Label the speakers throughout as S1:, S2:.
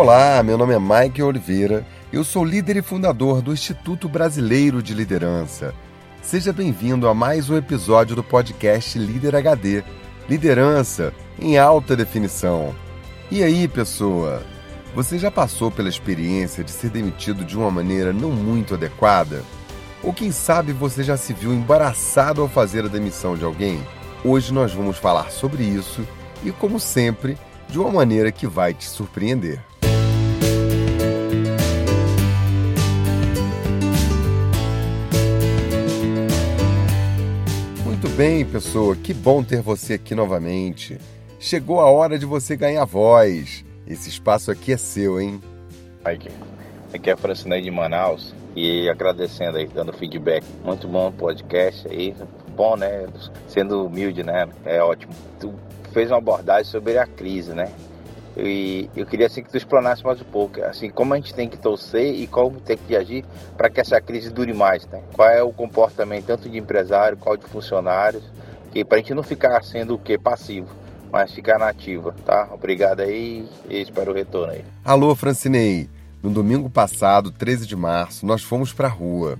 S1: Olá, meu nome é Mike Oliveira, eu sou líder e fundador do Instituto Brasileiro de Liderança. Seja bem-vindo a mais um episódio do podcast Líder HD Liderança em alta definição. E aí, pessoa? Você já passou pela experiência de ser demitido de uma maneira não muito adequada? Ou quem sabe você já se viu embaraçado ao fazer a demissão de alguém? Hoje nós vamos falar sobre isso e, como sempre, de uma maneira que vai te surpreender. Bem, pessoa, que bom ter você aqui novamente. Chegou a hora de você ganhar voz. Esse espaço aqui é seu, hein?
S2: Aqui, aqui é Francinei de Manaus e agradecendo aí, dando feedback. Muito bom podcast aí, bom, né? Sendo humilde, né? É ótimo. Tu fez uma abordagem sobre a crise, né? E eu queria assim que tu explanasse mais um pouco, assim, como a gente tem que torcer e como tem que agir para que essa crise dure mais, né? Qual é o comportamento tanto de empresário, qual de funcionários, que para a gente não ficar sendo o que passivo, mas ficar na ativa, tá? Obrigado aí e espero o retorno aí.
S1: Alô, Francinei. No domingo passado, 13 de março, nós fomos pra rua.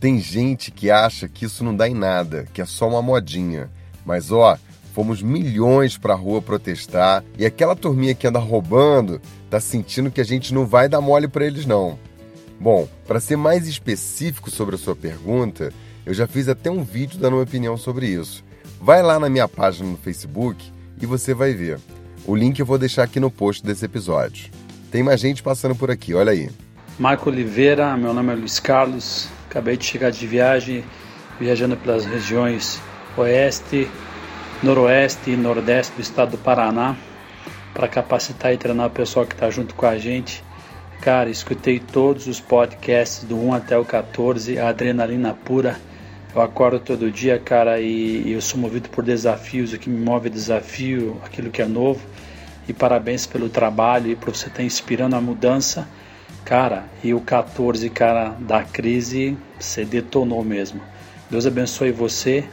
S1: Tem gente que acha que isso não dá em nada, que é só uma modinha. Mas ó, fomos milhões pra rua protestar e aquela turminha que anda roubando tá sentindo que a gente não vai dar mole para eles não. Bom, para ser mais específico sobre a sua pergunta, eu já fiz até um vídeo dando uma opinião sobre isso. Vai lá na minha página no Facebook e você vai ver. O link eu vou deixar aqui no post desse episódio. Tem mais gente passando por aqui, olha aí.
S3: Marco Oliveira, meu nome é Luiz Carlos, acabei de chegar de viagem, viajando pelas regiões Oeste, Noroeste e Nordeste do estado do Paraná, para capacitar e treinar o pessoal que está junto com a gente. Cara, escutei todos os podcasts do 1 até o 14, a adrenalina pura. Eu acordo todo dia, cara, e eu sou movido por desafios, o que me move é desafio, aquilo que é novo e parabéns pelo trabalho e por você estar inspirando a mudança. Cara, e o 14, cara, da crise, você detonou mesmo. Deus abençoe você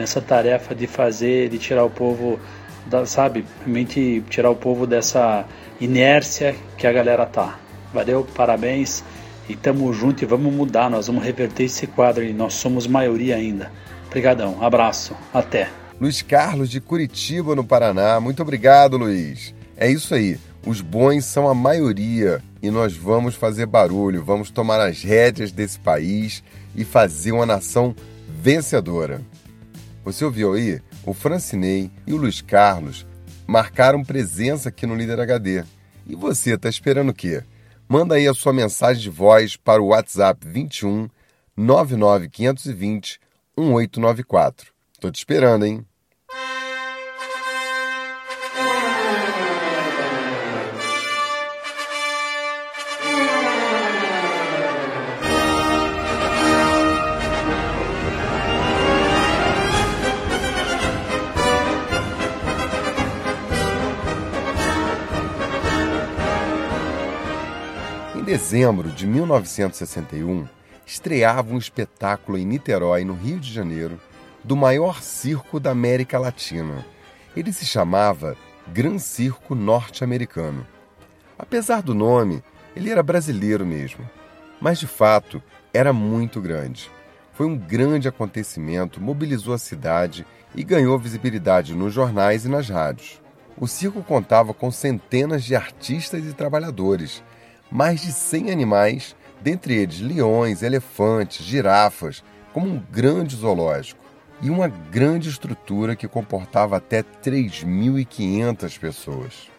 S3: nessa tarefa de fazer, de tirar o povo, da, sabe, realmente tirar o povo dessa inércia que a galera tá. Valeu, parabéns e tamo junto e vamos mudar, nós vamos reverter esse quadro e nós somos maioria ainda. Obrigadão, abraço, até.
S1: Luiz Carlos de Curitiba, no Paraná. Muito obrigado, Luiz. É isso aí. Os bons são a maioria e nós vamos fazer barulho, vamos tomar as rédeas desse país e fazer uma nação vencedora. Você ouviu aí? O Francinei e o Luiz Carlos marcaram presença aqui no Líder HD. E você, está esperando o quê? Manda aí a sua mensagem de voz para o WhatsApp 21 99520 1894. Tô te esperando, hein? Dezembro de 1961, estreava um espetáculo em Niterói, no Rio de Janeiro, do maior circo da América Latina. Ele se chamava Gran Circo Norte-Americano. Apesar do nome, ele era brasileiro mesmo. Mas de fato, era muito grande. Foi um grande acontecimento, mobilizou a cidade e ganhou visibilidade nos jornais e nas rádios. O circo contava com centenas de artistas e trabalhadores, mais de 100 animais, dentre eles leões, elefantes, girafas, como um grande zoológico e uma grande estrutura que comportava até 3.500 pessoas.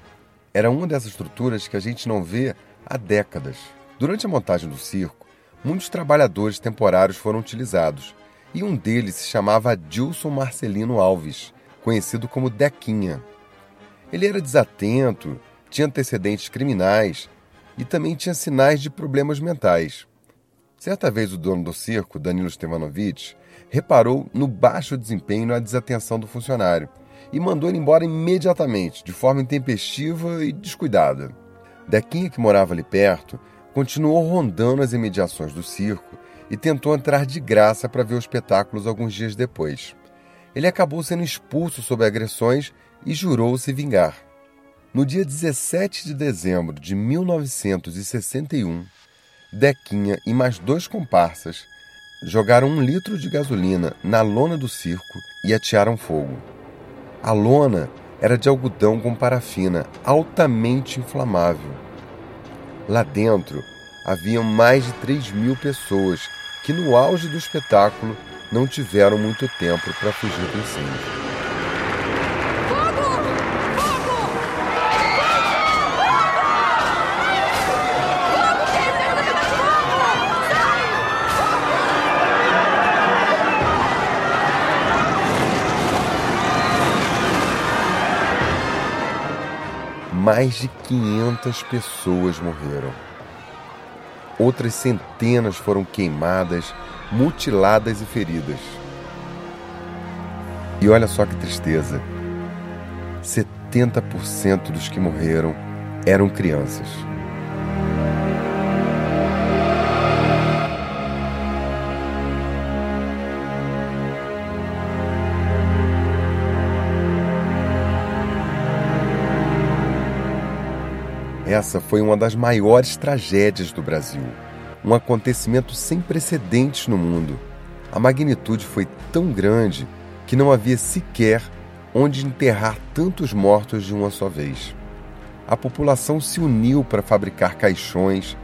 S1: Era uma dessas estruturas que a gente não vê há décadas. Durante a montagem do circo, muitos trabalhadores temporários foram utilizados, e um deles se chamava Dilson Marcelino Alves, conhecido como Dequinha. Ele era desatento, tinha antecedentes criminais e também tinha sinais de problemas mentais. Certa vez o dono do circo, Danilo Stevanovic, reparou no baixo desempenho e na desatenção do funcionário e mandou ele embora imediatamente, de forma intempestiva e descuidada. Dequinha, que morava ali perto, continuou rondando as imediações do circo e tentou entrar de graça para ver os espetáculos alguns dias depois. Ele acabou sendo expulso sob agressões e jurou se vingar. No dia 17 de dezembro de 1961, Dequinha e mais dois comparsas jogaram um litro de gasolina na lona do circo e atearam fogo. A lona era de algodão com parafina, altamente inflamável. Lá dentro haviam mais de 3 mil pessoas que, no auge do espetáculo, não tiveram muito tempo para fugir do incêndio. Mais de 500 pessoas morreram. Outras centenas foram queimadas, mutiladas e feridas. E olha só que tristeza: 70% dos que morreram eram crianças. Essa foi uma das maiores tragédias do Brasil. Um acontecimento sem precedentes no mundo. A magnitude foi tão grande que não havia sequer onde enterrar tantos mortos de uma só vez. A população se uniu para fabricar caixões,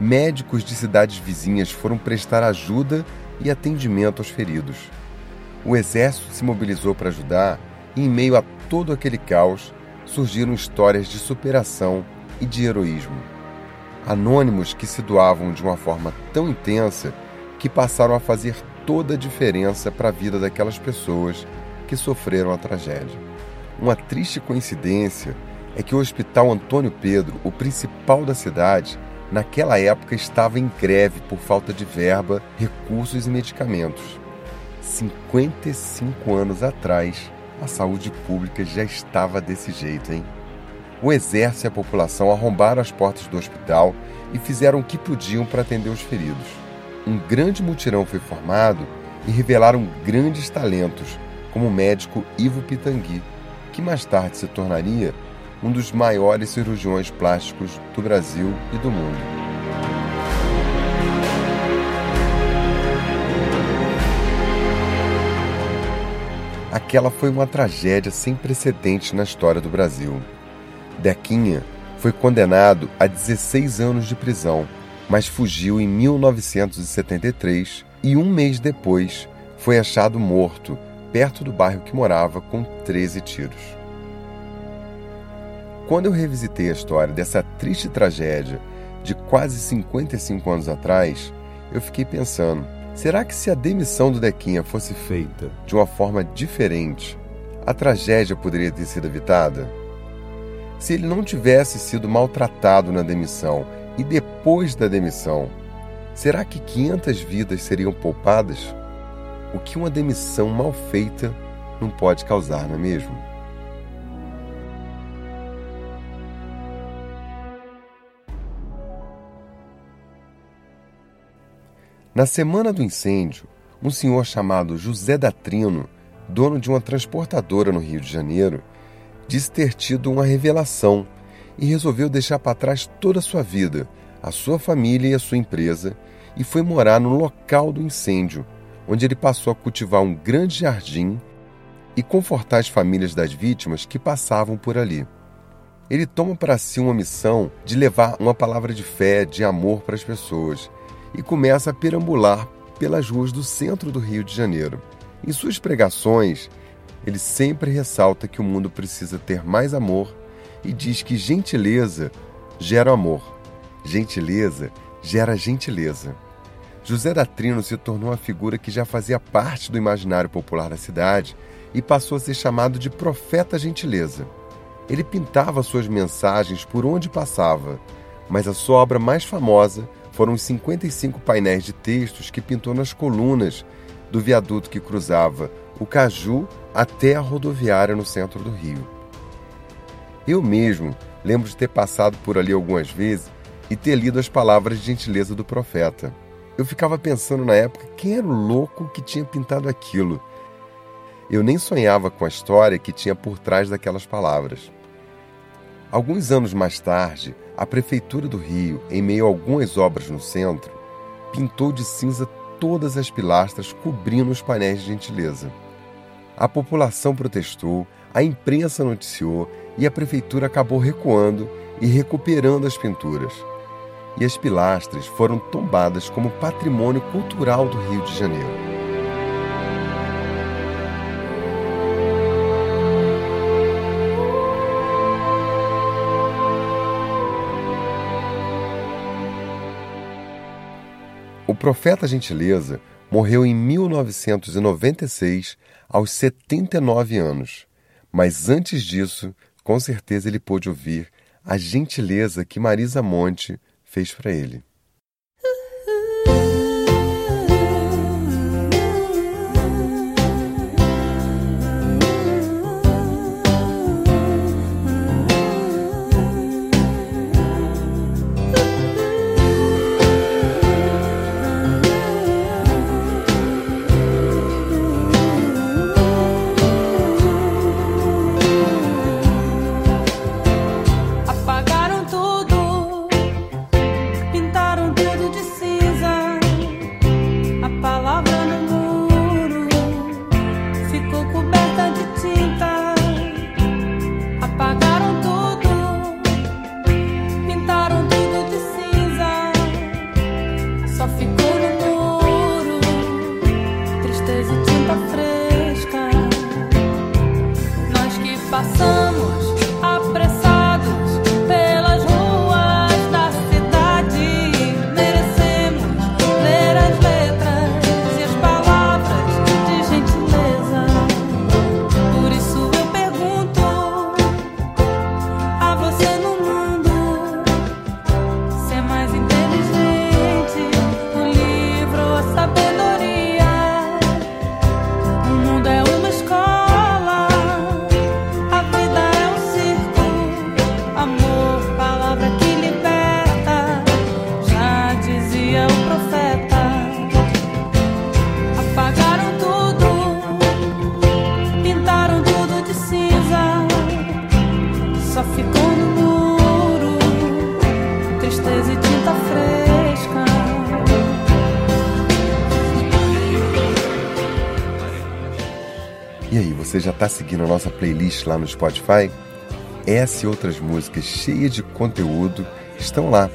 S1: médicos de cidades vizinhas foram prestar ajuda e atendimento aos feridos. O exército se mobilizou para ajudar e, em meio a todo aquele caos, surgiram histórias de superação e de heroísmo. Anônimos que se doavam de uma forma tão intensa que passaram a fazer toda a diferença para a vida daquelas pessoas que sofreram a tragédia. Uma triste coincidência é que o Hospital Antônio Pedro, o principal da cidade, naquela época estava em greve por falta de verba, recursos e medicamentos. 55 anos atrás, a saúde pública já estava desse jeito, hein? O exército e a população arrombaram as portas do hospital e fizeram o que podiam para atender os feridos. Um grande mutirão foi formado e revelaram grandes talentos, como o médico Ivo Pitangui, que mais tarde se tornaria um dos maiores cirurgiões plásticos do Brasil e do mundo. Aquela foi uma tragédia sem precedentes na história do Brasil. Dequinha foi condenado a 16 anos de prisão, mas fugiu em 1973 e um mês depois foi achado morto perto do bairro que morava com 13 tiros. Quando eu revisitei a história dessa triste tragédia de quase 55 anos atrás, eu fiquei pensando: será que se a demissão do Dequinha fosse feita de uma forma diferente, a tragédia poderia ter sido evitada? Se ele não tivesse sido maltratado na demissão e depois da demissão, será que 500 vidas seriam poupadas? O que uma demissão mal feita não pode causar, não é mesmo? Na semana do incêndio, um senhor chamado José Datrino, dono de uma transportadora no Rio de Janeiro, disse ter tido uma revelação e resolveu deixar para trás toda a sua vida, a sua família e a sua empresa, e foi morar no local do incêndio, onde ele passou a cultivar um grande jardim e confortar as famílias das vítimas que passavam por ali. Ele toma para si uma missão de levar uma palavra de fé, de amor para as pessoas e começa a perambular pelas ruas do centro do Rio de Janeiro. Em suas pregações, ele sempre ressalta que o mundo precisa ter mais amor e diz que gentileza gera amor, gentileza gera gentileza. José da Trino se tornou uma figura que já fazia parte do imaginário popular da cidade e passou a ser chamado de profeta gentileza. Ele pintava suas mensagens por onde passava, mas a sua obra mais famosa foram os 55 painéis de textos que pintou nas colunas do viaduto que cruzava o Caju até a rodoviária no centro do Rio. Eu mesmo lembro de ter passado por ali algumas vezes e ter lido as palavras de gentileza do profeta. Eu ficava pensando na época quem era o louco que tinha pintado aquilo. Eu nem sonhava com a história que tinha por trás daquelas palavras. Alguns anos mais tarde, a Prefeitura do Rio, em meio a algumas obras no centro, pintou de cinza todas as pilastras cobrindo os painéis de gentileza. A população protestou, a imprensa noticiou e a prefeitura acabou recuando e recuperando as pinturas. E as pilastras foram tombadas como patrimônio cultural do Rio de Janeiro. O profeta Gentileza morreu em 1996, aos 79 anos. Mas antes disso, com certeza ele pôde ouvir a gentileza que Marisa Monte fez para ele. Você já está seguindo a nossa playlist lá no Spotify? Essa e outras músicas cheias de conteúdo estão lá.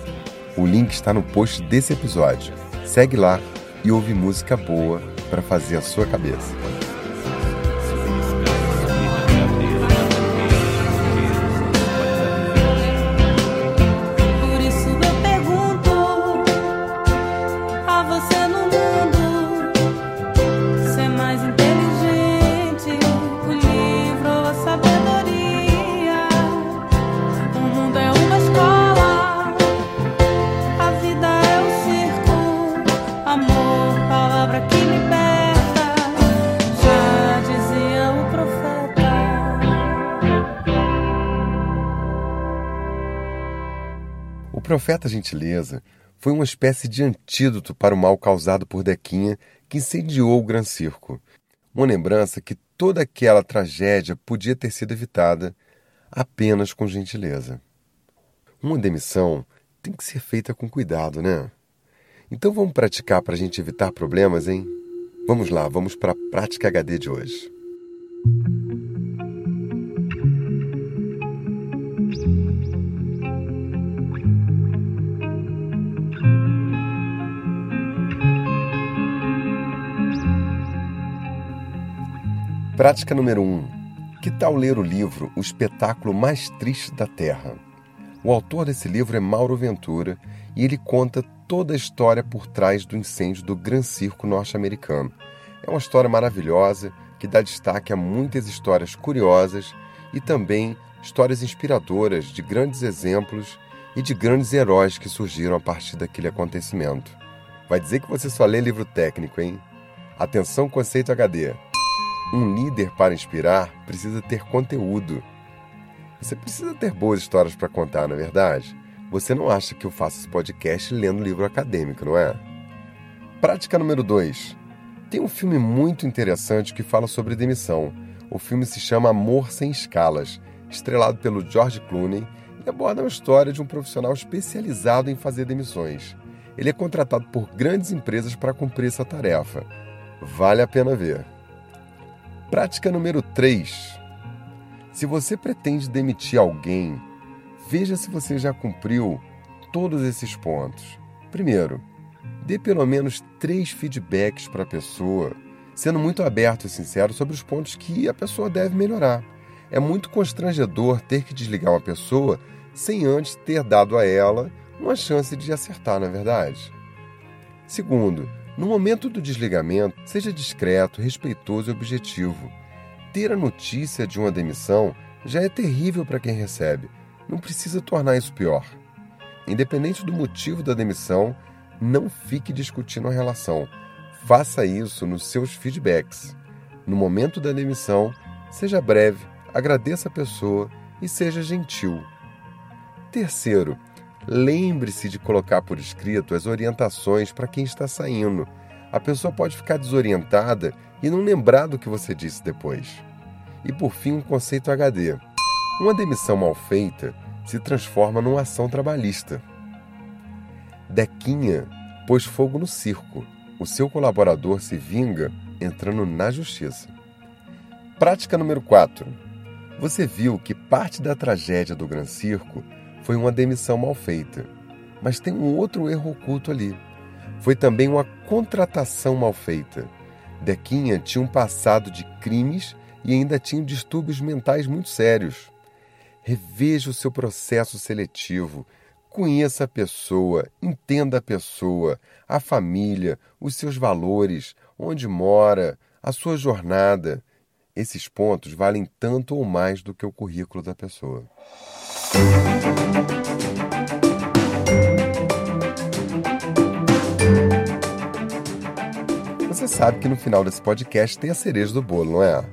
S1: O link está no post desse episódio. Segue lá e ouve música boa para fazer a sua cabeça. Profeta Gentileza foi uma espécie de antídoto para o mal causado por Dequinha, que incendiou o Gran Circo. Uma lembrança que toda aquela tragédia podia ter sido evitada apenas com gentileza. Uma demissão tem que ser feita com cuidado, né? Então vamos praticar para a gente evitar problemas, hein? Vamos lá, vamos para a prática HD de hoje. Prática número 1. Um. Que tal ler o livro O Espetáculo Mais Triste da Terra? O autor desse livro é Mauro Ventura e ele conta toda a história por trás do incêndio do Gran Circo norte-americano. É uma história maravilhosa que dá destaque a muitas histórias curiosas e também histórias inspiradoras de grandes exemplos e de grandes heróis que surgiram a partir daquele acontecimento. Vai dizer que você só lê livro técnico, hein? Atenção, conceito HD. Um líder para inspirar precisa ter conteúdo. Você precisa ter boas histórias para contar, na é verdade? Você não acha que eu faço esse podcast lendo livro acadêmico, não é? Prática número 2. Tem um filme muito interessante que fala sobre demissão. O filme se chama Amor Sem Escalas, estrelado pelo George Clooney e aborda a história de um profissional especializado em fazer demissões. Ele é contratado por grandes empresas para cumprir essa tarefa. Vale a pena ver. Prática número 3. Se você pretende demitir alguém, veja se você já cumpriu todos esses pontos. Primeiro, dê pelo menos três feedbacks para a pessoa, sendo muito aberto e sincero sobre os pontos que a pessoa deve melhorar. É muito constrangedor ter que desligar uma pessoa sem antes ter dado a ela uma chance de acertar, na é verdade. Segundo, no momento do desligamento, seja discreto, respeitoso e objetivo. Ter a notícia de uma demissão já é terrível para quem recebe. Não precisa tornar isso pior. Independente do motivo da demissão, não fique discutindo a relação. Faça isso nos seus feedbacks. No momento da demissão, seja breve, agradeça a pessoa e seja gentil. Terceiro, lembre-se de colocar por escrito as orientações para quem está saindo. A pessoa pode ficar desorientada e não lembrar do que você disse depois. E por fim, um conceito HD. Uma demissão mal feita se transforma numa ação trabalhista. Dequinha pôs fogo no circo. O seu colaborador se vinga entrando na justiça. Prática número 4. Você viu que parte da tragédia do Gran Circo foi uma demissão mal feita. Mas tem um outro erro oculto ali. Foi também uma contratação mal feita. Dequinha tinha um passado de crimes e ainda tinha distúrbios mentais muito sérios. Reveja o seu processo seletivo, conheça a pessoa, entenda a pessoa, a família, os seus valores, onde mora, a sua jornada. Esses pontos valem tanto ou mais do que o currículo da pessoa. Você sabe que no final desse podcast tem a cereja do bolo, não é?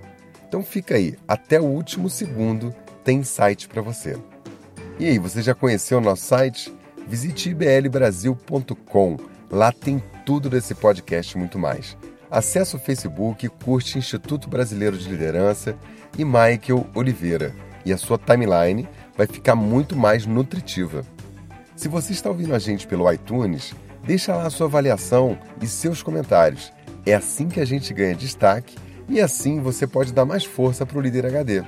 S1: Então fica aí, até o último segundo tem site para você. E aí, você já conheceu o nosso site? Visite iblbrasil.com. Lá tem tudo desse podcast e muito mais. Acesse o Facebook, curte Instituto Brasileiro de Liderança e Michael Oliveira. E a sua timeline vai ficar muito mais nutritiva. Se você está ouvindo a gente pelo iTunes, deixa lá a sua avaliação e seus comentários. É assim que a gente ganha destaque e assim você pode dar mais força para o Líder HD.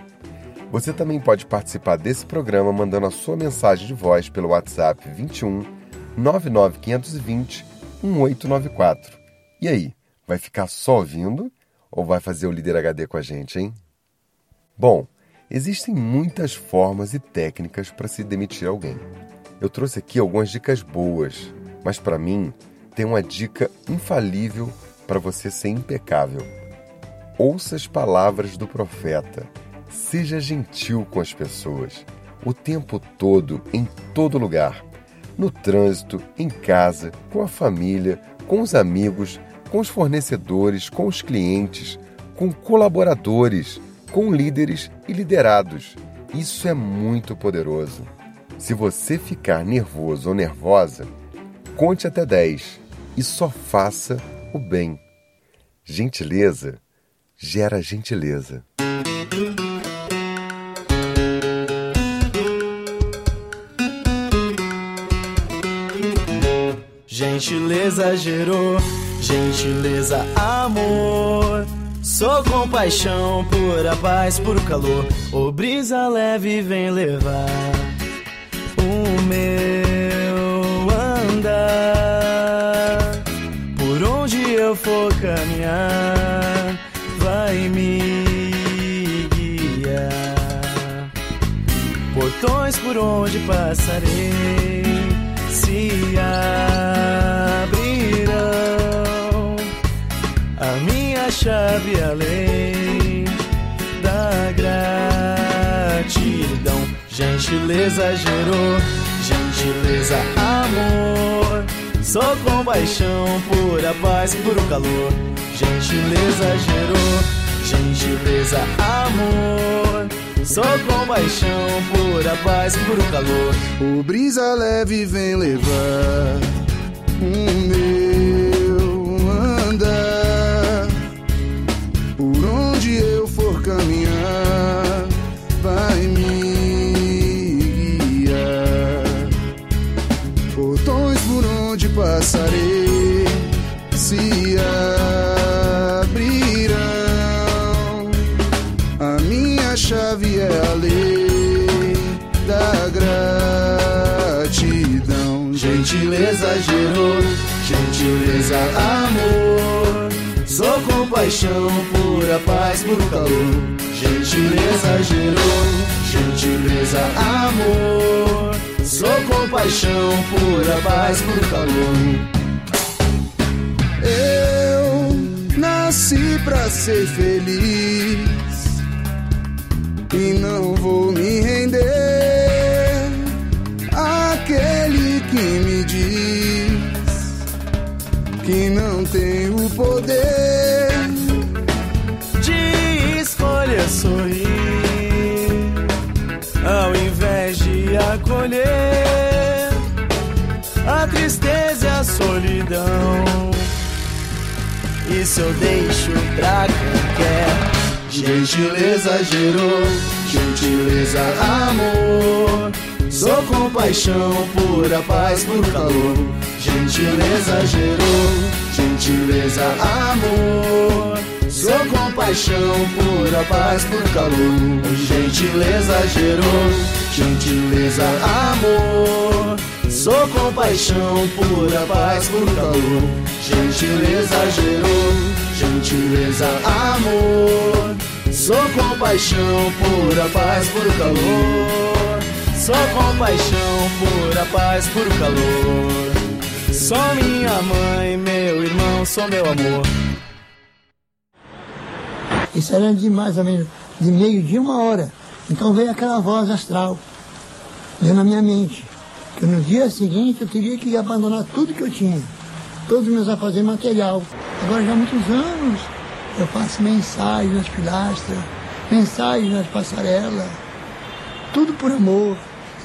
S1: Você também pode participar desse programa mandando a sua mensagem de voz pelo WhatsApp 21 99520 1894. E aí, vai ficar só ouvindo ou vai fazer o Líder HD com a gente, hein? Bom, Existem muitas formas e técnicas para se demitir alguém. Eu trouxe aqui algumas dicas boas, mas para mim tem uma dica infalível para você ser impecável. Ouça as palavras do profeta. Seja gentil com as pessoas, o tempo todo, em todo lugar. No trânsito, em casa, com a família, com os amigos, com os fornecedores, com os clientes, com colaboradores com líderes e liderados. Isso é muito poderoso. Se você ficar nervoso ou nervosa, conte até 10 e só faça o bem. Gentileza gera gentileza.
S4: Gentileza gerou, gentileza amor. Sou compaixão, pura paz, puro calor. O brisa leve vem levar o meu andar. Por onde eu for caminhar, vai me guiar. Portões por onde passarei se abrirão. A chave além da gratidão. Gentileza gerou, gentileza amor. Sou compaixão, pura paz, puro calor. Gentileza gerou, gentileza amor. Sou compaixão, pura paz, puro calor.
S5: O brisa leve vem levar o meu
S4: Gentileza gerou, gentileza amor. Sou compaixão, pura paz, puro calor. Gentileza gerou, gentileza amor. Sou compaixão, pura paz, puro calor.
S5: Eu nasci pra ser feliz e não vou me render que não tem o poder
S4: de escolha sorrir ao invés de acolher a tristeza e a solidão. Isso eu deixo pra quem quer. Gentileza gerou, gentileza amor. Sou compaixão, pura paz, puro calor. Gentileza gerou, gentileza amor. Sou compaixão, pura paz, puro calor. Gentileza gerou, gentileza amor. Sou compaixão, pura paz, puro calor. Gentileza gerou, gentileza amor. Sou compaixão, pura paz, puro calor. Sou compaixão, pura paz, puro calor. Só minha mãe, meu irmão, sou meu amor.
S6: Isso era de mais ou menos de meio-dia, uma hora. Então veio aquela voz astral, na minha mente, que no dia seguinte eu teria que abandonar tudo que eu tinha, todos os meus afazeres material. Agora já há muitos anos eu faço mensagens nas pilastras, mensagens nas passarelas, tudo por amor.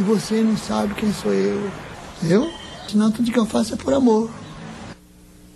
S6: E você não sabe quem sou eu. Eu? Senão tudo que eu faço é por amor.